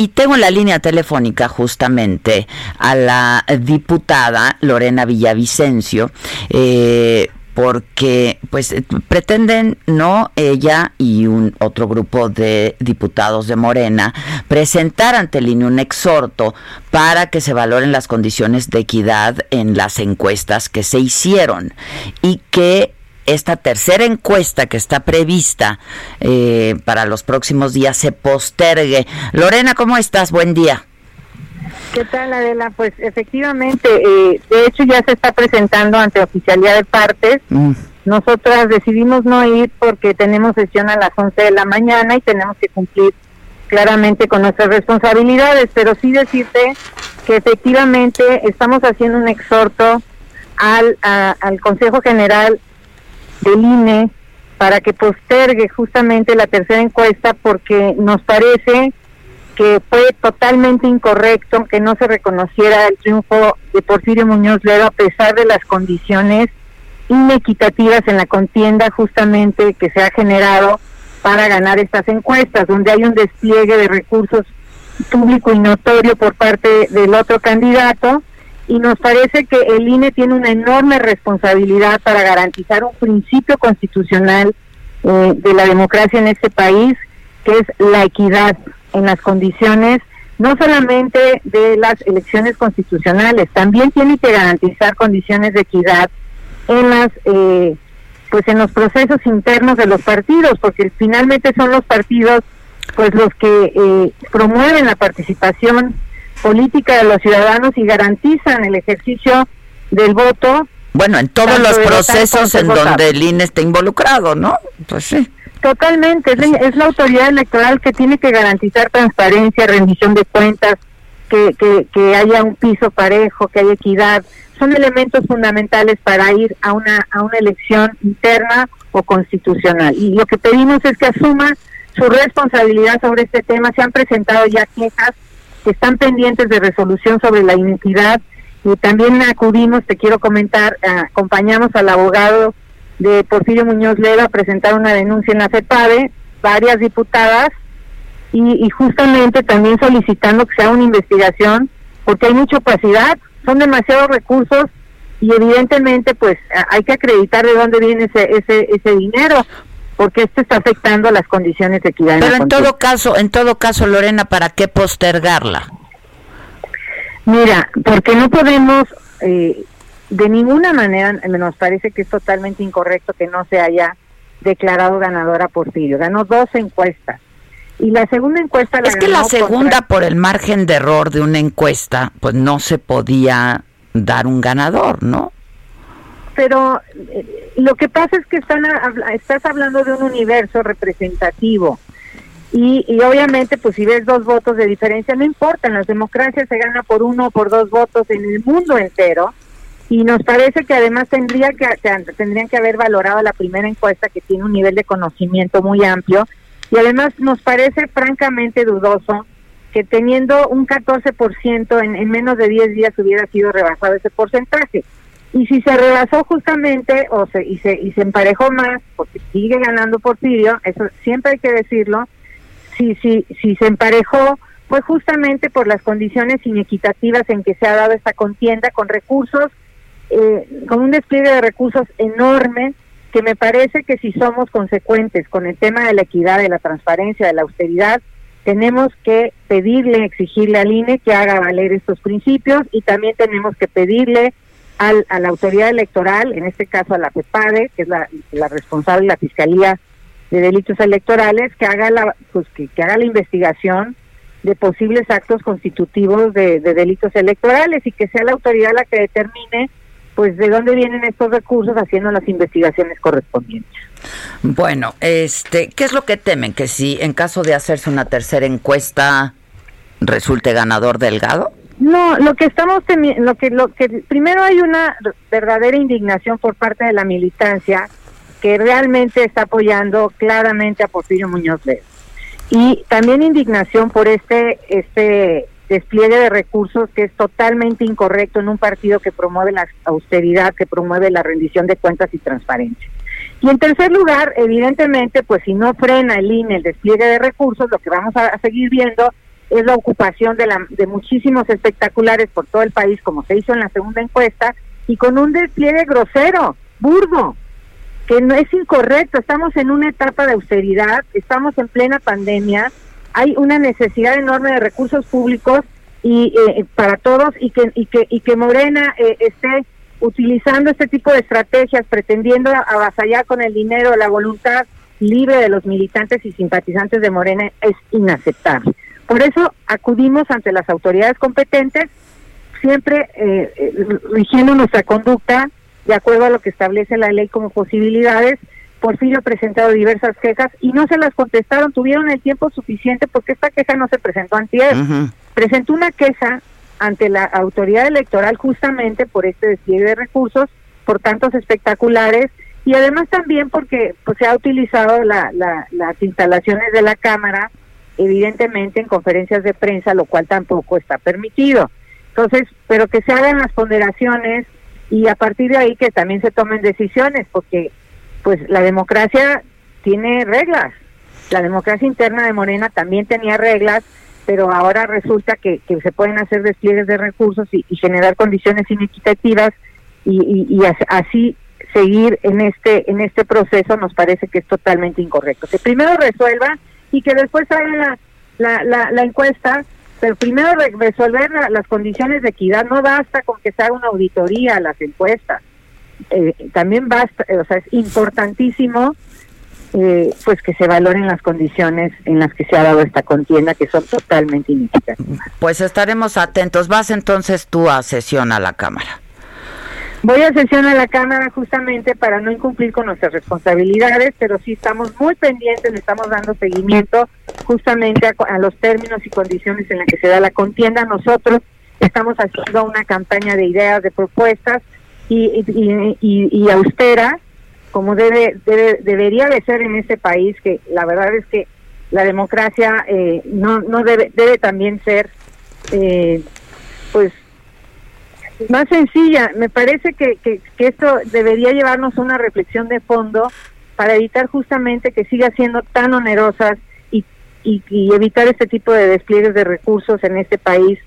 Y tengo en la línea telefónica justamente a la diputada Lorena Villavicencio. Eh, porque pues pretenden no ella y un otro grupo de diputados de Morena presentar ante el INE un exhorto para que se valoren las condiciones de equidad en las encuestas que se hicieron y que esta tercera encuesta que está prevista eh, para los próximos días se postergue. Lorena, ¿cómo estás? Buen día. ¿Qué tal, Adela? Pues efectivamente, eh, de hecho ya se está presentando ante oficialidad de partes. Mm. Nosotras decidimos no ir porque tenemos sesión a las 11 de la mañana y tenemos que cumplir claramente con nuestras responsabilidades, pero sí decirte que efectivamente estamos haciendo un exhorto al, al Consejo General del INE para que postergue justamente la tercera encuesta porque nos parece que fue totalmente incorrecto que no se reconociera el triunfo de Porfirio Muñoz Ledo a pesar de las condiciones inequitativas en la contienda justamente que se ha generado para ganar estas encuestas, donde hay un despliegue de recursos público y notorio por parte del otro candidato y nos parece que el INE tiene una enorme responsabilidad para garantizar un principio constitucional eh, de la democracia en este país, que es la equidad en las condiciones no solamente de las elecciones constitucionales, también tiene que garantizar condiciones de equidad en las eh, pues en los procesos internos de los partidos, porque finalmente son los partidos pues los que eh, promueven la participación política de los ciudadanos y garantizan el ejercicio del voto. Bueno, en todos los procesos en donde el INE está involucrado, ¿no? Pues sí. Totalmente, es la, autoridad electoral que tiene que garantizar transparencia, rendición de cuentas, que, que, que haya un piso parejo, que haya equidad. Son elementos fundamentales para ir a una, a una elección interna o constitucional. Y lo que pedimos es que asuma su responsabilidad sobre este tema. Se han presentado ya quejas que están pendientes de resolución sobre la iniquidad. Y también acudimos, te quiero comentar, acompañamos al abogado de Porfirio Muñoz Leda a presentar una denuncia en la FEPADE, varias diputadas, y, y justamente también solicitando que sea una investigación, porque hay mucha opacidad, son demasiados recursos y evidentemente pues hay que acreditar de dónde viene ese, ese, ese dinero porque esto está afectando las condiciones de equidad. Pero en, todo caso, en todo caso, Lorena, ¿para qué postergarla? Mira, porque no podemos, eh, de ninguna manera, nos parece que es totalmente incorrecto que no se haya declarado ganadora Porfirio. Ganó dos encuestas. Y la segunda encuesta la Es que la segunda, por el margen de error de una encuesta, pues no se podía dar un ganador, ¿no? Pero eh, lo que pasa es que están estás hablando de un universo representativo. Y, y, obviamente pues si ves dos votos de diferencia no importa, las democracias se gana por uno o por dos votos en el mundo entero. Y nos parece que además tendría que, tendrían que haber valorado la primera encuesta que tiene un nivel de conocimiento muy amplio. Y además nos parece francamente dudoso que teniendo un 14% en, en menos de 10 días hubiera sido rebasado ese porcentaje y si se rebasó justamente o se, y, se, y se emparejó más, porque sigue ganando Porfirio, eso siempre hay que decirlo, si, si, si se emparejó fue justamente por las condiciones inequitativas en que se ha dado esta contienda con recursos, eh, con un despliegue de recursos enorme, que me parece que si somos consecuentes con el tema de la equidad, de la transparencia, de la austeridad, tenemos que pedirle, exigirle al INE que haga valer estos principios y también tenemos que pedirle a la autoridad electoral, en este caso a la PEPADE, que es la, responsable de la Fiscalía de Delitos Electorales, que haga la, pues, que, haga la investigación de posibles actos constitutivos de, delitos electorales y que sea la autoridad la que determine pues de dónde vienen estos recursos haciendo las investigaciones correspondientes. Bueno, este, ¿qué es lo que temen? Que si en caso de hacerse una tercera encuesta resulte ganador Delgado? No, lo que estamos lo que, lo que primero hay una verdadera indignación por parte de la militancia que realmente está apoyando claramente a Porfirio Muñoz Ledo. Y también indignación por este, este despliegue de recursos que es totalmente incorrecto en un partido que promueve la austeridad, que promueve la rendición de cuentas y transparencia. Y en tercer lugar, evidentemente, pues si no frena el INE el despliegue de recursos, lo que vamos a seguir viendo es la ocupación de, la, de muchísimos espectaculares por todo el país, como se hizo en la segunda encuesta, y con un despliegue grosero, burdo, que no es incorrecto. Estamos en una etapa de austeridad, estamos en plena pandemia, hay una necesidad enorme de recursos públicos y eh, para todos y que y que y que Morena eh, esté utilizando este tipo de estrategias pretendiendo avasallar con el dinero la voluntad libre de los militantes y simpatizantes de Morena es inaceptable. Por eso acudimos ante las autoridades competentes, siempre eh, eh, rigiendo nuestra conducta de acuerdo a lo que establece la ley como posibilidades. Porfirio ha presentado diversas quejas y no se las contestaron, tuvieron el tiempo suficiente porque esta queja no se presentó antes. Presentó una queja ante la autoridad electoral justamente por este despliegue de recursos, por tantos espectaculares y además también porque pues, se ha utilizado la, las instalaciones de la Cámara evidentemente en conferencias de prensa, lo cual tampoco está permitido. Entonces, pero que se hagan las ponderaciones y a partir de ahí que también se tomen decisiones, porque pues la democracia tiene reglas. La democracia interna de Morena también tenía reglas, pero ahora resulta que, se pueden hacer despliegues de recursos y, generar condiciones inequitativas y, y, así seguir en este en este proceso nos parece que es totalmente incorrecto. Que primero resuelva y que después hagan la, la, la, encuesta, pero primero resolver las condiciones de equidad, no basta con que se haga una auditoría a las encuestas, eh, también basta, o sea, es importantísimo eh, pues que se valoren las condiciones en las que se ha dado esta contienda que son totalmente inequitativas. Pues estaremos atentos. Vas entonces tú a sesión a la Cámara. Voy a sesión a la Cámara justamente para no incumplir con nuestras responsabilidades, pero sí estamos muy pendientes, le estamos dando seguimiento justamente a, los términos y condiciones en las que se da la contienda. Nosotros estamos haciendo una campaña de ideas, de propuestas y, y, austera, como debe, debería de ser en este país, que la verdad es que la democracia eh, no, no debe, debe también ser, eh, pues, más sencilla. Me parece que, que, esto debería llevarnos a una reflexión de fondo para evitar justamente que siga siendo tan onerosas y, y, evitar este tipo de despliegues de recursos en este país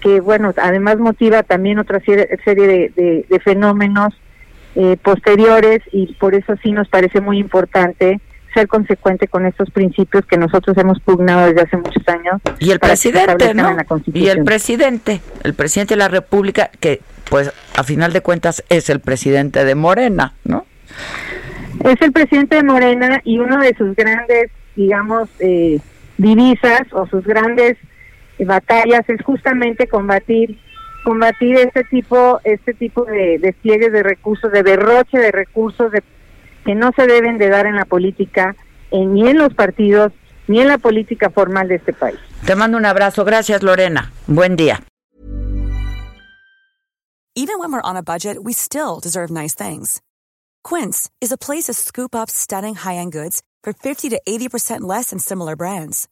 que, bueno, además motiva también otra serie, de, de, fenómenos eh, posteriores y por eso sí nos parece muy importante ser consecuente con estos principios que nosotros hemos pugnado desde hace muchos años. Y el presidente, ¿no? Y el presidente, el presidente de la República, que pues a final de cuentas es el presidente de Morena, ¿no? Es el presidente de Morena y uno de sus grandes, digamos, eh, divisas o sus grandes batallas es justamente combatir combatir este tipo este tipo de despliegues de recursos, de derroche de recursos, de que no se deben de dar en la política, eh, ni en los partidos, ni en la política formal de este país. Te mando un abrazo. Gracias, Lorena. Buen día. Even when we're on a budget, we still deserve nice things. Quince is a place to scoop up stunning high-end goods for 50 to 80% less than similar brands.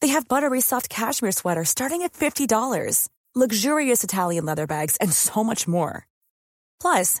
They have buttery soft cashmere sweaters starting at $50, luxurious Italian leather bags, and so much more. Plus,